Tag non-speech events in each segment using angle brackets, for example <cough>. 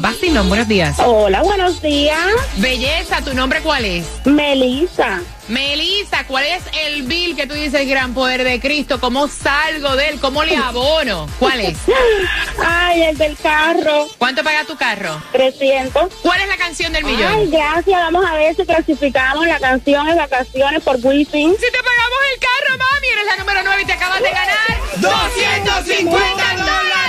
Vacilón, buenos días. Hola, buenos días. Belleza, ¿tu nombre cuál es? Melissa. Melissa, ¿cuál es el bill que tú dices, gran poder de Cristo? ¿Cómo salgo de él? ¿Cómo le abono? ¿Cuál es? <laughs> Ay, el del carro. ¿Cuánto paga tu carro? 300. ¿Cuál es la canción del millón? Ay, gracias. Vamos a ver si clasificamos la canción en vacaciones por Wisin. Si te pagamos el carro, mami, eres la número 9 y te acabas de ganar 250 dólares.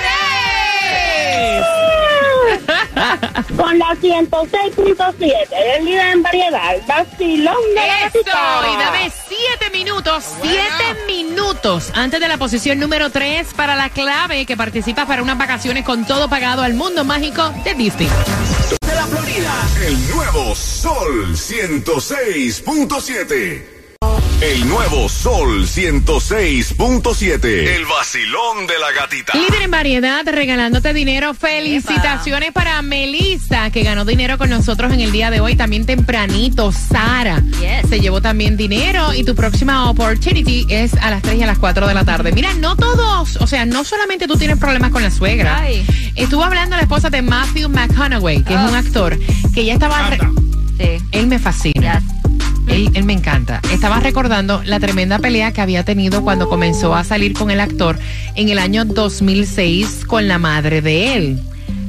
Con la 106.7, el líder en variedad. Vacilón de la gatita. y dame 7 minutos, 7 minutos antes de la posición número 3 para la clave que participas para unas vacaciones con todo pagado al mundo mágico de Disney. de la Florida. El nuevo Sol 106.7. El nuevo Sol 106.7. El vacilón de la gatita. Líder en variedad, regalándote dinero. Felicitaciones para Melissa, que ganó dinero con nosotros en el día de hoy. También tempranito, Sara se llevó también dinero. Y tu próxima opportunity es a las 3 y a las 4 de la tarde. Mira, no todos, o sea, no solamente tú tienes problemas con la suegra. Ay. Estuvo hablando la esposa de Matthew McConaughey, que es un actor, que ya estaba... Sí. Él me fascina. Él, él me encanta. Estaba recordando la tremenda pelea que había tenido cuando comenzó a salir con el actor en el año 2006 con la madre de él.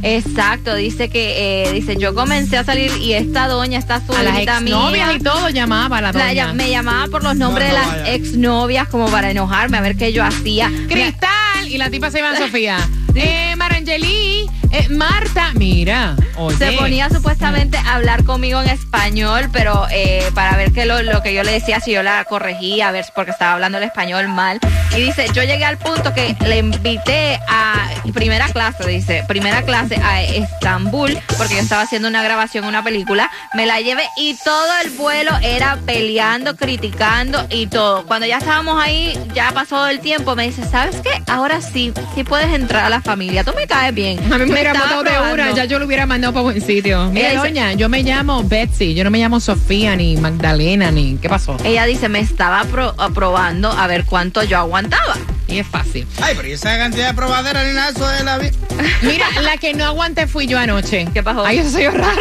Exacto, dice que, eh, dice, yo comencé a salir y esta doña, esta A las exnovias mía, y todo llamaba a la la- doña. me llamaba por los nombres de las exnovias como para enojarme, a ver qué yo hacía. Cristal y la tipa se llama <laughs> Sofía. Eh, Marangeli, eh, Marta, mira, oye. Se ponía supuestamente a hablar conmigo en español, pero eh, para ver qué lo, lo que yo le decía, si yo la corregía, a ver, porque estaba hablando el español mal. Y dice, yo llegué al punto que le invité a primera clase, dice, primera clase a Estambul, porque yo estaba haciendo una grabación, una película. Me la llevé y todo el vuelo era peleando, criticando y todo. Cuando ya estábamos ahí, ya pasó el tiempo, me dice, ¿sabes qué? Ahora sí, sí puedes entrar a la familia. Tú me caes bien. A mí me hubiera botado de una, probando. ya yo lo hubiera mandado para buen sitio. Mira, dice- doña, yo me llamo Betsy, yo no me llamo Sofía, ni Magdalena, ni... ¿Qué pasó? Ella dice, me estaba pro- aprobando a ver cuánto yo aguantaba. Y es fácil. Ay, pero ¿y esa cantidad de probadera ni nada, eso de la... vi- ¿Qué <laughs> Mira, la que no aguanté fui yo anoche. ¿Qué pasó? Ay, eso soy yo raro.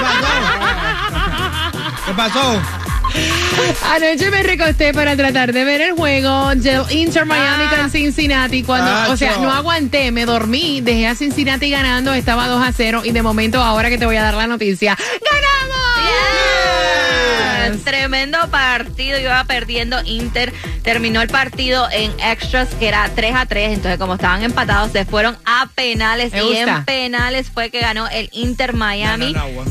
pasó? ¿Qué pasó? <laughs> <laughs> Anoche me recosté para tratar de ver el juego del Inter Miami Ah. con Cincinnati. Cuando, o sea, no aguanté, me dormí, dejé a Cincinnati ganando, estaba 2 a 0 y de momento ahora que te voy a dar la noticia, ¡ganamos! Yes. Tremendo partido, iba perdiendo Inter, terminó el partido en extras que era 3 a 3, entonces como estaban empatados se fueron a penales Me y gusta. en penales fue que ganó el Inter Miami. No, no.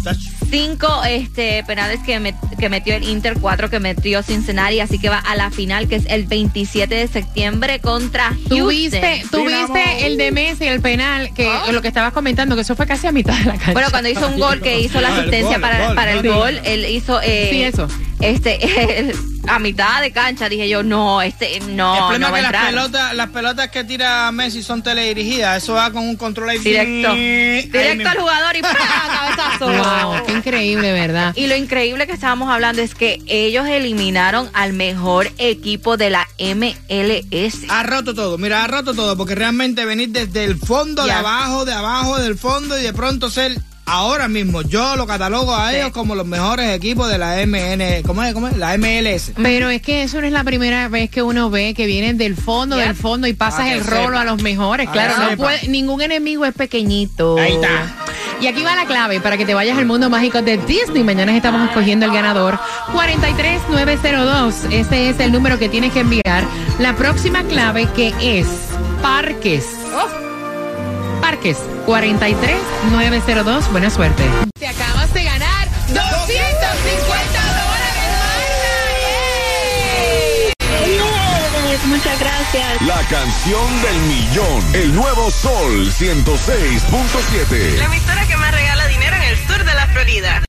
Cinco este, penales que, met- que metió el Inter, cuatro que metió Cincinnati, así que va a la final que es el 27 de septiembre contra Houston. Tuviste, tuviste el de Messi, el penal, que lo que estabas comentando, que eso fue casi a mitad de la cancha. Bueno, cuando hizo un gol que hizo la <laughs> asistencia para, el gol, para el sí. gol, él hizo eh, Sí, eso. este <laughs> el- a mitad de cancha dije yo no, este no, el no problema es que las pelotas, las pelotas que tira Messi son teledirigidas. Eso va con un control ahí. Directo. Ahí Directo mismo. al jugador y ¡pah! cabezazo. Wow, qué increíble, ¿verdad? Y lo increíble que estábamos hablando es que ellos eliminaron al mejor equipo de la MLS. Ha roto todo, mira, ha roto todo, porque realmente venir desde el fondo, de abajo, de abajo, del fondo y de pronto ser ahora mismo, yo lo catalogo a Sí. ellos como los mejores equipos de la MN, ¿cómo es? ¿Cómo es? La MLS. Pero es que eso no es la primera vez que uno ve que vienen del fondo, del fondo y pasas Ah, que el rolo sepa. a los mejores. Ah, Claro, no puede- ningún enemigo es pequeñito. Ahí está. Y aquí va la clave para que te vayas al mundo mágico de Disney. Mañana estamos escogiendo el ganador. 43902. Ese es el número que tienes que enviar. La próxima clave que es Parques. Parques 43 902. Buena suerte. Te acabas de ganar 250 dólares. Muchas gracias. La canción del millón. El nuevo Sol 106.7. La emisora que más regala dinero en el sur de la Florida.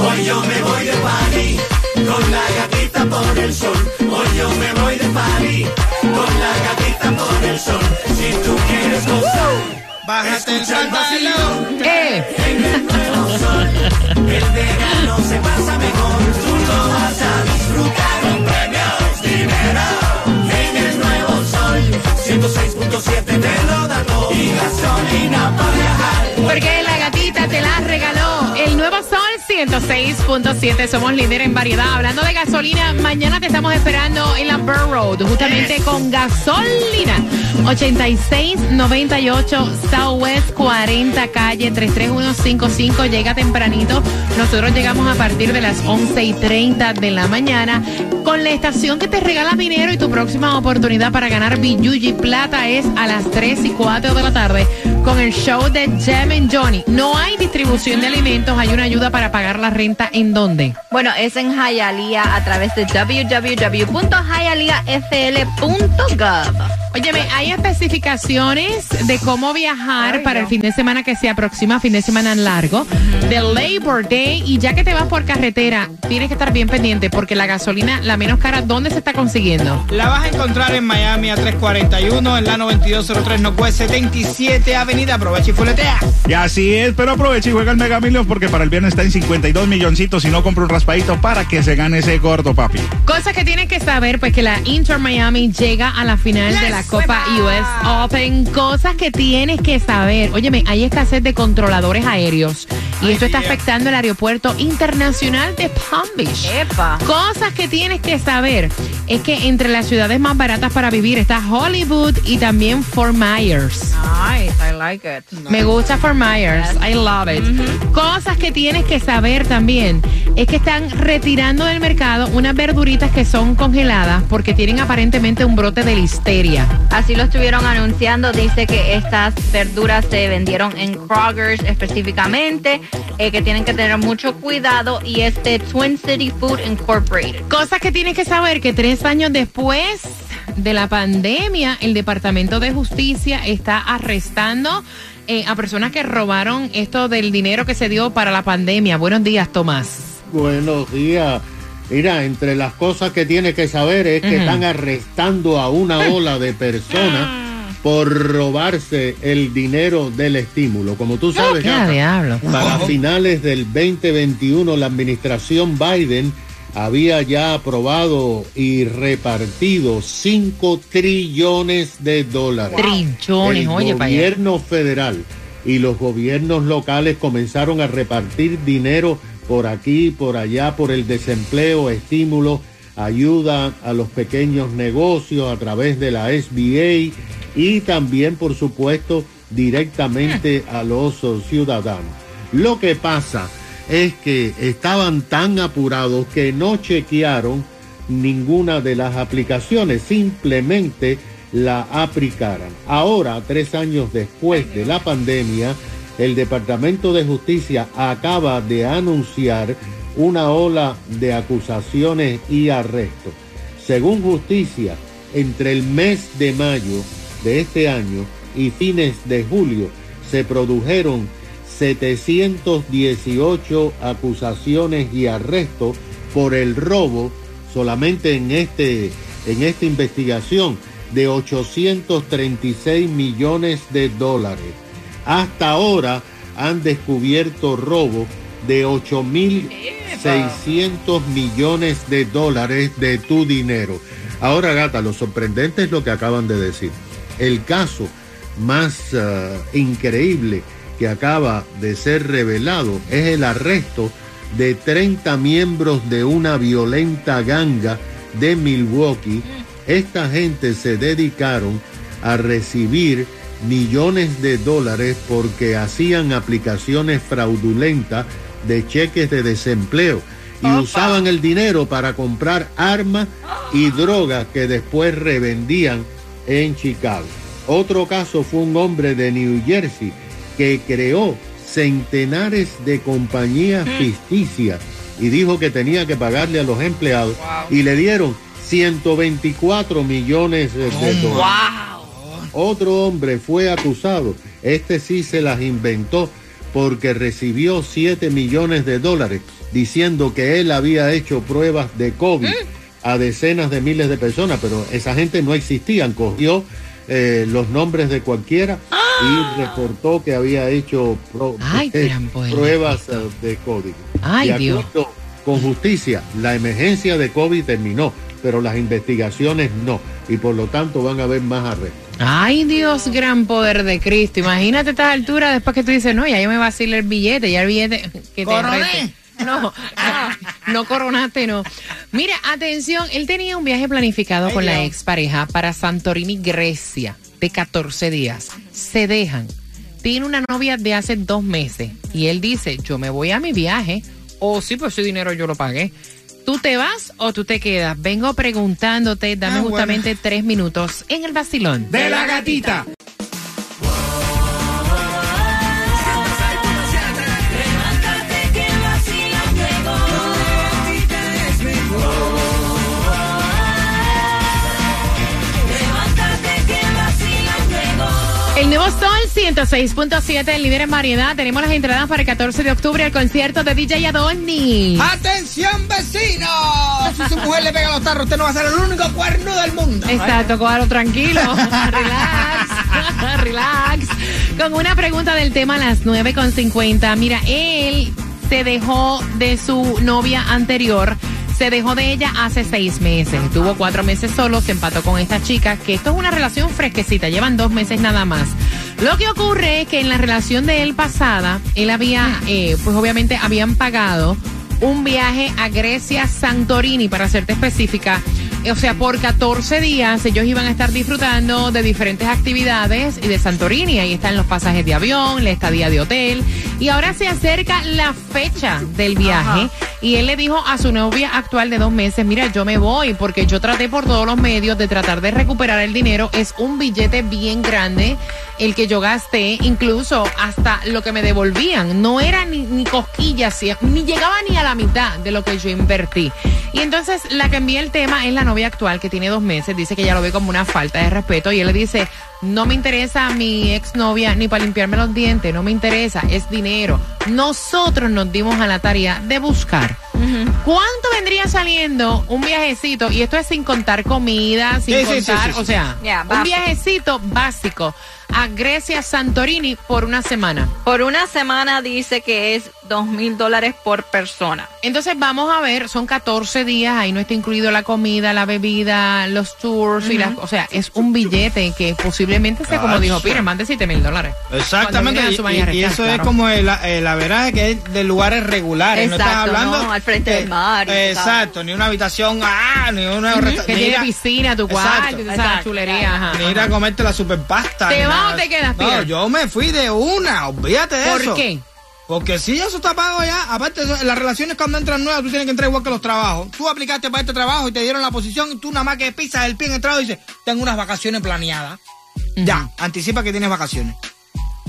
Hoy yo me voy de party con la gatita por el sol. Hoy yo me voy de party con la gatita por el sol. Si tú quieres gozar. Bájate escucha el vacilón. Eh, En el nuevo sol, el verano se pasa mejor. Tú lo vas a disfrutar con premios, dinero. En el nuevo sol, 106.7 te lo da todo. Y gasolina para viajar. porque la 106.7. Somos líder en variedad. Hablando de gasolina, mañana te estamos esperando en la Burr Road, justamente con gasolina. 8698 Southwest 40 calle 33155. Llega tempranito. Nosotros llegamos a partir de las 11 y 30 de la mañana con la estación que te regala dinero y tu próxima oportunidad para ganar Billuji Plata es a las 3 y 4 de la tarde con el show de and Johnny. No hay distribución de alimentos, hay una ayuda para pagar la renta. ¿En dónde? Bueno, es en Hialeah a través de www.hialeahfl.gov. Óyeme, hay especificaciones de cómo viajar para el fin de semana que se aproxima, fin de semana largo, de Labor Day. Y ya que te vas por carretera, tienes que estar bien pendiente porque la gasolina, la menos cara, ¿dónde se está consiguiendo? La vas a encontrar en Miami a 341, en la 9203 Northwest 77 Avenida. Aprovecha y fuletea. Y así es, pero aprovecha y juega el Mega Millions porque para el viernes está en 52 milloncitos y no compra un raspadito para que se gane ese gordo, papi. Cosas que tienes que saber, pues que la Inter Miami llega a la final de la Copa US Open. Cosas que tienes que saber. Óyeme, hay escasez de controladores aéreos. Y esto está afectando el aeropuerto internacional de Palm Beach. Epa. Cosas que tienes que saber es que entre las ciudades más baratas para vivir está Hollywood y también Fort Myers. Nice, I like it. Me gusta Fort Myers. I love it. Cosas que tienes que saber también es que están retirando del mercado unas verduritas que son congeladas porque tienen aparentemente un brote de listeria. Así lo estuvieron anunciando. Dice que estas verduras se vendieron en Kroger's específicamente, eh, que tienen que tener mucho cuidado y es de Twin City Food Incorporated. Cosas que tienes que saber que tres años después de la pandemia, el Departamento de Justicia está arrestando eh, a personas que robaron esto del dinero que se dio para la pandemia. Buenos días, Tomás. Buenos días. Mira, entre las cosas que tiene que saber es que están arrestando a una ola de personas por robarse el dinero del estímulo. Como tú sabes, ¿Qué Gata, diablo? para finales del 2021 la administración Biden había ya aprobado y repartido 5 trillones de dólares. Trillones, El oye, allá. gobierno federal y los gobiernos locales comenzaron a repartir dinero por aquí, por allá, por el desempleo, estímulo, ayuda a los pequeños negocios a través de la SBA y también, por supuesto, directamente a los ciudadanos. Lo que pasa es que estaban tan apurados que no chequearon ninguna de las aplicaciones, simplemente la aplicaron. Ahora, tres años después de la pandemia, el Departamento de Justicia acaba de anunciar una ola de acusaciones y arrestos. Según justicia, entre el mes de mayo de este año y fines de julio se produjeron 718 acusaciones y arrestos por el robo solamente en este en esta investigación de 836 millones de dólares. Hasta ahora han descubierto robo de 8.600 millones de dólares de tu dinero. Ahora, gata, lo sorprendente es lo que acaban de decir. El caso más ah, increíble que acaba de ser revelado es el arresto de 30 miembros de una violenta ganga de Milwaukee. Esta gente se dedicaron a recibir millones de dólares porque hacían aplicaciones fraudulentas de cheques de desempleo y usaban el dinero para comprar armas y drogas que después revendían en Chicago. Otro caso fue un hombre de New Jersey que creó centenares de compañías ficticias y dijo que tenía que pagarle a los empleados y le dieron 124 millones de Oh, dólares. Otro hombre fue acusado, este sí se las inventó porque recibió 7 millones de dólares diciendo que él había hecho pruebas de COVID a decenas de miles de personas, pero esa gente no existían, cogió eh, los nombres de cualquiera y reportó que había hecho pro- Ay, eh, pruebas eh, de COVID. Ay, Dios. acuerdo con justicia, la emergencia de COVID terminó, pero las investigaciones no, y por lo tanto van a haber más arrestos. Ay, Dios, gran poder de Cristo. Imagínate a esta altura después que tú dices, no, ya yo me vacilé el billete, ya el billete que te. No, no, no coronaste, no. Mira, atención, él tenía un viaje planificado Ay, con la Dios. expareja para Santorini, Grecia, de 14 días. Se dejan. Tiene una novia de hace dos meses y él dice, yo me voy a mi viaje. O sí, pues ese dinero yo lo pagué. ¿Tú te vas o tú te quedas? Vengo preguntándote, dame Ah, bueno. justamente tres minutos en el vacilón. De la gatita. Nuevo Sol 106.7, el líder en variedad. Tenemos las entradas para el 14 de octubre al concierto de DJ Adoni. ¡Atención, vecinos! Si su mujer le pega los tarros, usted no va a ser el único cuerno del mundo. Exacto, cójalo tranquilo. <laughs> relax, <laughs> relax. Con una pregunta del tema a las 9.50. Mira, él se dejó de su novia anterior. Se dejó de ella hace seis meses. Tuvo cuatro meses solo, se empató con esta chica, que esto es una relación fresquecita, llevan dos meses nada más. Lo que ocurre es que en la relación de él pasada, él había, eh, pues obviamente habían pagado un viaje a Grecia, Santorini, para serte específica. O sea, por 14 días ellos iban a estar disfrutando de diferentes actividades y de Santorini. Ahí están los pasajes de avión, la estadía de hotel. Y ahora se acerca la fecha del viaje. Y él le dijo a su novia actual de dos meses, mira, yo me voy porque yo traté por todos los medios de tratar de recuperar el dinero. Es un billete bien grande el que yo gasté, incluso hasta lo que me devolvían. No era ni, ni cosquillas, ni llegaba ni a la mitad de lo que yo invertí. Y entonces la que envía el tema es la novia actual que tiene dos meses. Dice que ella lo ve como una falta de respeto y él le dice, no me interesa mi exnovia ni para limpiarme los dientes, no me interesa, es dinero. Nosotros nos dimos a la tarea de buscar. ¿Cuánto vendría saliendo un viajecito? Y esto es sin contar comida, sin Sí, sí, sí, contar, sí, sí. o sea, Ya, un viajecito básico a Grecia, Santorini por una semana. Por una semana dice que es dos mil dólares por persona. Entonces vamos a ver, son 14 días, ahí no está incluido la comida, la bebida, los tours y las, o sea, es un billete que posiblemente sea como dijo Pire, más de 7 mil dólares. Exactamente, y, eso es como el, el averaje que es de lugares regulares. no estás hablando no, al frente del mar y exacto, ni una habitación, ah, ni una resta- Que ni tiene ir a- piscina, tu cuarto, esa chulería. ajá, ni ir a comerte la superpasta. ¿Te ni nada o te quedas, No, Pierre? yo me fui de una, olvídate de ¿Por eso. qué? Porque si eso está pago ya, aparte las relaciones cuando entran nuevas, tú tienes que entrar igual que los trabajos. Tú aplicaste para este trabajo y te dieron la posición y tú nada más que pisas el pie en el trabajo y dices, tengo unas vacaciones planeadas. Ya, anticipa que tienes vacaciones.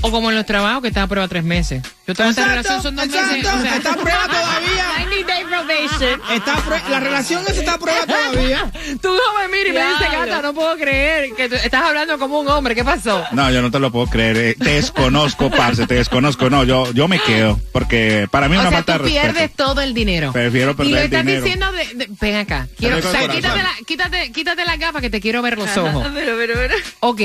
O como en los trabajos que está a prueba tres meses. Yo tengo esta relación, son dos exacto, meses. o sea- está a prueba <laughs> todavía. 90 day probation. Está a prue- la relación esa está a prueba todavía. <laughs> Tú no me miras y me dices, gata, no puedo creer que tú estás hablando como un hombre. ¿Qué pasó? No, yo no te lo puedo creer. eh, Te desconozco, parce, te desconozco. No, yo, yo me quedo. Porque para mí es O una sea, falta tú de respeto. pierdes todo el dinero. Prefiero y perder lo el estás dinero. diciendo de, de- ven acá. Quiero, o quítate, la, quítate, quítate la gafa que te quiero ver los ojos. Pero, pero, pero. Ok.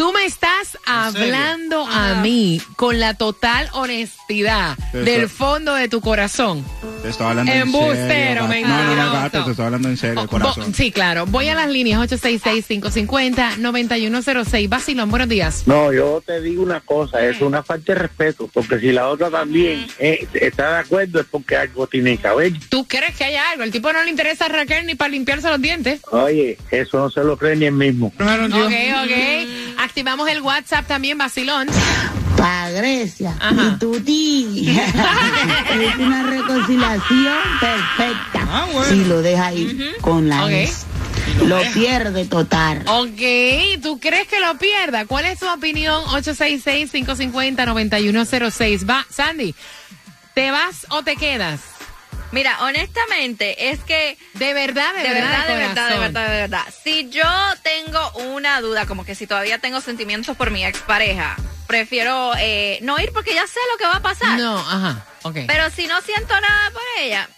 Tú me estás hablando a mí con la total honestidad Eso. del fondo de tu corazón. Te estoy hablando en Embustero, serio. gato. No, no, no, mentiroso. gato, te estoy hablando en serio, Oh, corazón. bo- sí, claro. Voy a las líneas 866-550-9106. Basilón, buenos días. No, yo te digo una cosa, es una falta de respeto, porque si la otra también eh, está de acuerdo es porque algo tiene que haber. ¿Tú crees que hay algo? El tipo no le interesa a Raquel ni para limpiarse los dientes. Oye, eso no se lo cree ni él mismo. Primero, tío. Ok, ok. Activamos el WhatsApp también, Basilón. Pa' Grecia Ajá. y tu <laughs> tía. es una reconciliación perfecta. Ah, bueno. Si lo deja ir con la Ok. ex. Lo pierde total. Ok, ¿tú crees que lo pierda? ¿Cuál es tu opinión? 866-550-9106. Va, Sandy, ¿te vas o te quedas? Mira, honestamente, es que. De verdad, de, De verdad, de verdad, de verdad, de verdad. Si yo tengo una duda, como que si todavía tengo sentimientos por mi expareja, prefiero eh, no ir porque ya sé lo que va a pasar. No, ajá, ok. Pero si no siento nada por ella,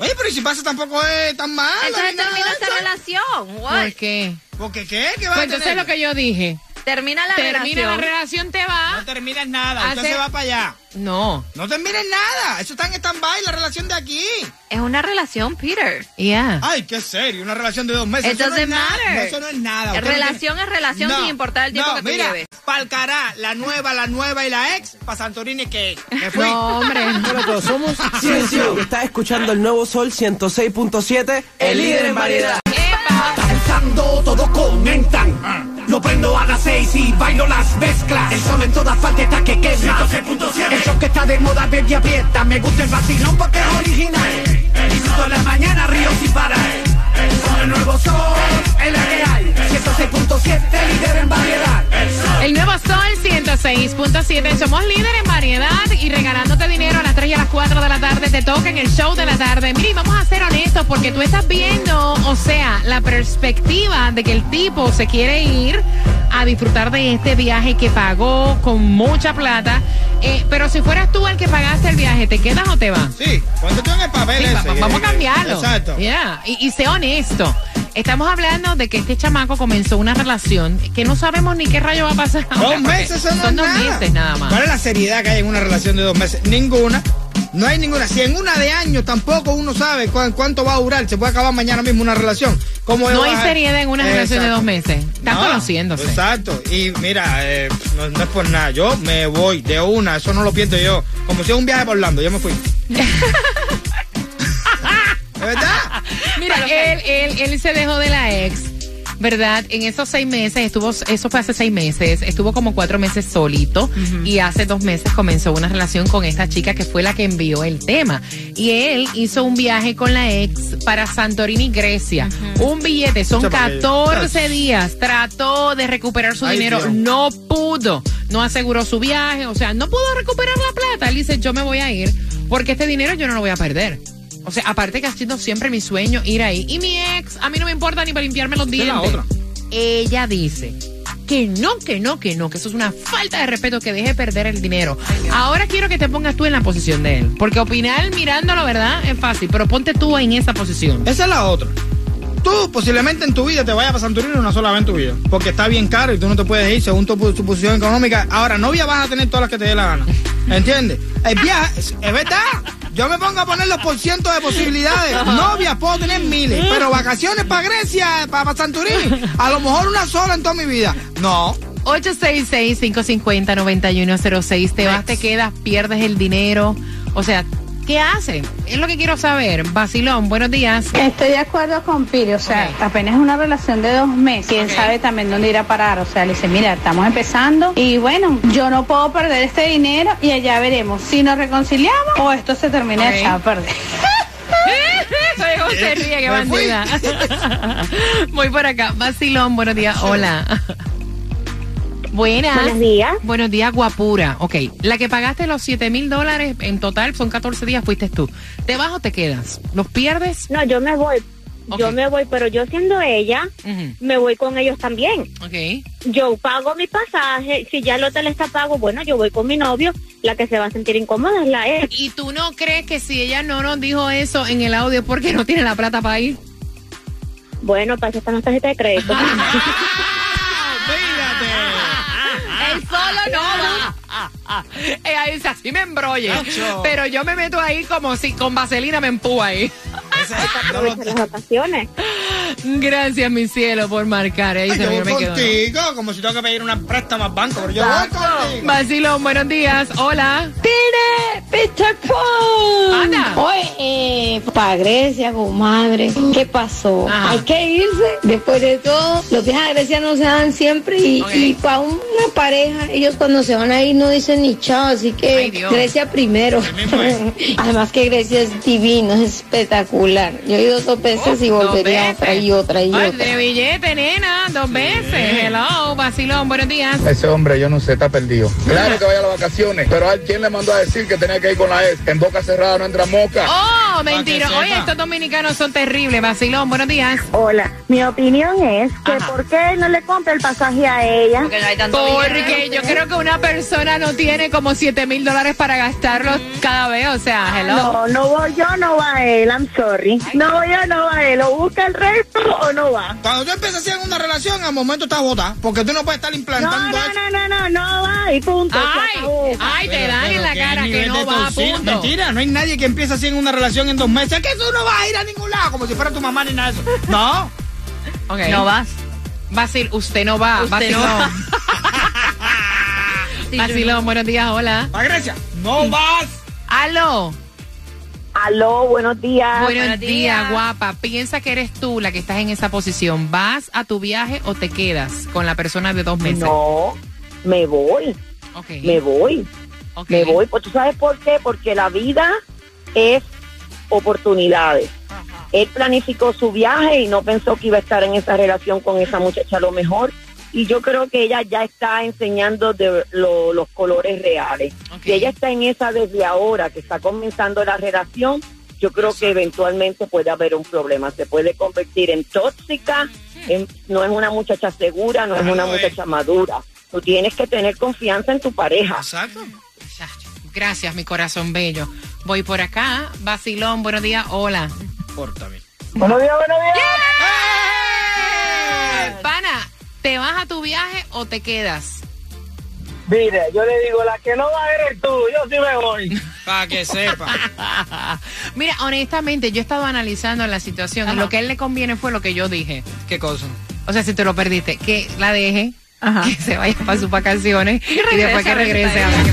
Oye, pero ¿y si pasa tampoco es tan mal. entonces termina eso? relación. what? ¿Por qué? ¿Porque qué? ¿Qué va Pues a entonces tener? lo que yo dije. Termina la Termina relación. la relación, te va. No termines nada, usted Hace- se va para allá. No. No termines nada, eso está en stand-by, la relación de aquí. Es una relación, Peter. Yeah. Ay, qué serio, una relación de dos meses. It eso no es nada. eso no es nada. Usted no Relación tiene- es relación sin importar el tiempo no, que tú mira, lleves. Palcará, la nueva, la nueva y la ex, para Santorini que me fui. No, hombre. Hola a todos, somos Ciencio. Estás escuchando el nuevo Sol 106.7, el líder en variedad. Danzando todos comentan. Lo prendo a las seis y bailo las mezclas. El sol en todas partes está que quema. El show que está de moda, baby aprieta. Me gusta el vacilón porque es original. Disfruto en la mañana, río sin parar. El nuevo sol, en la que hay. 106.7, líder en variedad. El nuevo Sol 106.7. Somos líder en variedad y regalándote dinero a las 3 y a las 4 de la tarde. Te toca en el show de la tarde. Mire, y vamos a ser honestos porque tú estás viendo, o sea, la perspectiva de que el tipo se quiere ir a disfrutar de este viaje que pagó con mucha plata. Eh, pero si fueras tú el que pagaste el viaje, ¿te quedas o te vas? Sí, cuando tú en el papel Sí, ese, va- vamos a eh, cambiarlo. Exacto. Yeah, Y, y sé honesto. Estamos hablando de que este chamaco comenzó una relación que no sabemos ni qué rayo va a pasar. Dos meses son es dos nada. meses nada más. ¿Cuál es la seriedad que hay en una relación de dos meses? Ninguna. No hay ninguna. Si en una de años tampoco uno sabe cu- cuánto va a durar, se puede acabar mañana mismo una relación. ¿Cómo No hay a- seriedad en una relación de Exacto. dos meses. Están No, conociéndose. Exacto. Y mira, eh, no, no es por nada. Yo me voy de una. Eso no lo pienso yo. Como si es un viaje por Orlando. Yo me fui. <laughs> ¿Es verdad? Mira, él, él, él se dejó de la ex. ¿Verdad? En esos seis meses, estuvo, eso fue hace seis meses, estuvo como cuatro meses solito y hace dos meses comenzó una relación con esta chica que fue la que envió el tema. Y él hizo un viaje con la ex para Santorini, Grecia. Un billete, son que- 14 días. Trató de recuperar su Ay, dinero, Dios. no pudo. No aseguró su viaje, o sea, no pudo recuperar la plata. Él dice, yo me voy a ir porque este dinero yo no lo voy a perder. O sea, aparte que ha sido siempre mi sueño ir ahí. Y mi ex, a mí no me importa ni para limpiarme los Esa es la dientes. otra. Ella dice que no, que no, que no, que eso es una falta de respeto, que deje perder el dinero. Ahora quiero que te pongas tú en la posición de él. Porque opinar mirándolo, ¿verdad? Es fácil, pero ponte tú en esa posición. Esa es la otra. Tú posiblemente en tu vida te vayas para Santorini una sola vez en tu vida. Porque está bien caro y tú no te puedes ir según tu, tu posición económica. Ahora, novia vas a tener todas las que te dé la gana. ¿Entiendes? El viaje, es, es verdad. Yo me pongo a poner los porcientos de posibilidades. <laughs> Novias puedo tener miles. Pero vacaciones para Grecia, para, Santorini, a lo mejor una sola en toda mi vida. No. 866-550-9106. Te vas, te quedas, pierdes el dinero. O sea, ¿qué hace? Es lo que quiero saber. Basilón, buenos días. Estoy de acuerdo con Piri, o sea, apenas es una relación de dos meses, quién sabe también dónde ir a parar, o sea, le dice, mira, estamos empezando y bueno, yo no puedo perder este dinero y allá veremos si nos reconciliamos o esto se termina Ok. de echar a perder. <laughs> Se ríe, qué bandida. <laughs> Voy por acá. Basilón, buenos días. Hola. Buenas. Buenos días. Buenos días, guapura. Ok, la que pagaste los 7 mil dólares en total son 14 días, fuiste tú. ¿Te vas o te quedas? ¿Los pierdes? No, yo me voy. Yo me voy, pero yo siendo ella, me voy con ellos también. Ok. Yo pago mi pasaje, si ya el hotel está pago, bueno, yo voy con mi novio, la que se va a sentir incómoda es la ex. ¿Y tú no crees que si ella no nos dijo eso en el audio porque no tiene la plata para ir? Bueno, para eso están las tarjetas de crédito. <laughs> Solo no va. Ella dice, así me embrolle. Nacho. Pero yo me meto ahí como si con vaselina me empuja ahí. <laughs> Aprovechar las vacaciones. Gracias, mi cielo, por marcar. Ahí Ay, se yo me, voy me quedó. contigo, como si tengo que pedir una préstamo al banco, pero yo voy contigo. Vacilón, buenos días. Hola. ¡Tire, Peter Pan! Anda. Oye, eh, para Grecia, comadre, ¿qué pasó? Ajá. Hay que irse. Después de todo, los viajes a Grecia no se dan siempre y, Ok. y para una pareja, ellos cuando se van a ir no dicen ni chao, así que Ay. Grecia primero. <laughs> Además que Grecia es divino, es espectacular. Yo he ido dos veces y Oh, volvería veces. otra y otra y Ay, otra. de billete, nena, dos veces. Hello, vacilón, buenos días. Ese hombre, yo no sé, está perdido. Claro que vaya a las vacaciones, pero ¿a quién le mandó a decir que tenía que ir con la ex? En boca cerrada no entra moca. Oh, No, mentira. Oye, estos dominicanos son terribles. Vacilón, buenos días. Hola, mi opinión es que ¿por qué no le compra el pasaje a ella? Porque no hay tanto Porque yo creo que una persona no tiene como 7 mil dólares para gastarlos cada vez. O sea, hello. No, no voy yo, no va él, I'm sorry. No voy yo, no va él. O busca el resto o no va. Cuando tú empiezas así en una relación, al momento estás botada. Porque tú no puedes estar No, implantando no, eso. no, no, no, no va y punto. Ay, ay, te dan en la ¿qué cara que no va, punto. Mentira, no hay nadie que empiece así en una relación en dos meses. Que tú no vas a ir a ningún lado, como si fuera tu mamá ni nada de eso. No. <laughs> No vas. Vacil, usted no va. Usted Vacilón. no va. <laughs> Vacilón, buenos días, hola. A Grecia, no vas. Aló. Aló, buenos días. Buenos, buenos días, días. guapa. Piensa que eres tú la que estás en esa posición. ¿Vas a tu viaje o te quedas con la persona de dos meses? No, me voy, Ok. me voy, ok. me voy. Pues tú sabes por qué, porque la vida es oportunidades. Él planificó su viaje y no pensó que iba a estar en esa relación con esa muchacha a lo mejor. Y yo creo que ella ya está enseñando de lo- los colores reales. Ok. Si ella está en esa desde ahora, que está comenzando la relación, yo creo que eventualmente puede haber un problema. Se puede convertir en tóxica, en- no es una muchacha segura, no es una eh. muchacha madura. Tú tienes que tener confianza en tu pareja. Exacto. Gracias, mi corazón bello. Voy por acá. Vacilón, buenos días, hola. Pórtame. Buenos días, buenos días. Pana, ¿te vas a tu viaje o te quedas? Mire, yo le digo, la que no va eres tú, yo sí me voy. <laughs> Para que sepa. <laughs> Mira, honestamente, yo he estado analizando la situación y lo que a él le conviene fue lo que yo dije. ¿Qué cosa? O sea, si te lo perdiste, que la deje, que se vaya para sus vacaciones y, regrese después que a ver qué regrese a ver qué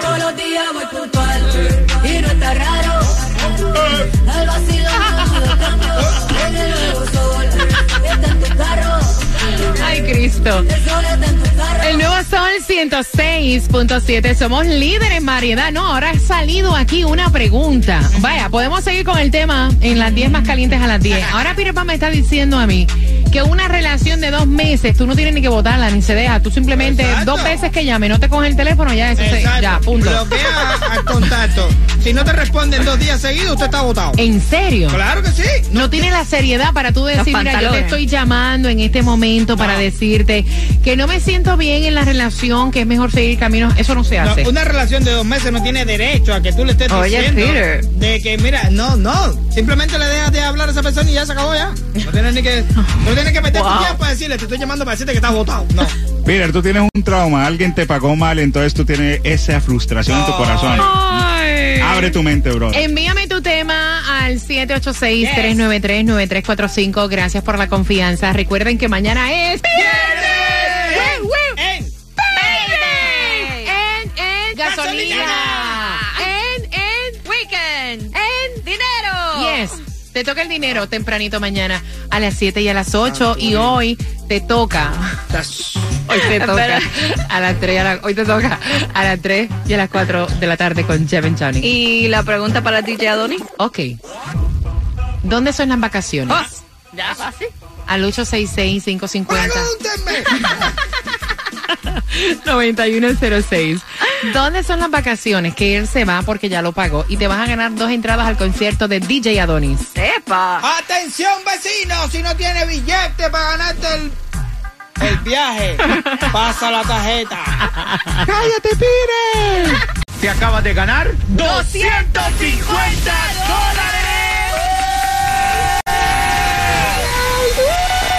Todos los días voy puntual y no está raro. El vacío no cambio en el nuevo sol. Está en tu carro. Ay, Cristo. El nuevo Sol 106.7. Somos líderes en variedad. No, ahora ha salido aquí una pregunta. Vaya, podemos seguir con el tema en las 10 más calientes a las 10. Ahora Peter Pan me está diciendo a mí que una relación de dos meses, tú no tienes ni que votarla ni se deja. Tú simplemente Exacto. dos veces que llame, no te coge el teléfono, ya eso se, ya, punto. Bloquea al <laughs> contacto. Si no te responden dos días seguidos, usted está votado. ¿En serio? Claro que sí. No tiene la seriedad para tú decir, mira, yo te estoy llamando en este momento para No. decirte que no me siento bien en la relación, que es mejor seguir caminos. Eso no se No, hace. una relación de dos meses no tiene derecho a que tú le estés Oye, diciendo Peter. de que, mira, no, no, simplemente le dejas de hablar a esa persona y ya se acabó ya. No tienes ni que, no tienes que meter tu Wow. tiempo para decirle, te estoy llamando para decirte que estás votado. No. Peter, tú tienes un trauma, alguien te pagó mal, entonces tú tienes esa frustración en tu corazón. Ay. Abre tu mente, bro. Envíame tu tema al 786-393-9345. Gracias por la confianza. Recuerden que mañana es... Te toca el dinero tempranito mañana a las 7 y a las 8 y hoy te toca. Hoy te toca a las 3 y a la- hoy te toca a las 3 y a las 4 de la tarde con Jevin Johnny. Y la pregunta para DJ Adonis. Ok. ¿Dónde son las vacaciones? Oh, ya, así. Al 866-550. Pregúntenme. 9106. ¿Dónde son las vacaciones que él se va porque ya lo pagó y te vas a ganar dos entradas al concierto de DJ Adonis? Sepa. Atención, vecino, si no tiene billete para ganarte el, el viaje, <laughs> pasa la tarjeta. ¡Cállate, Pire! Te acabas de ganar 250 dólares.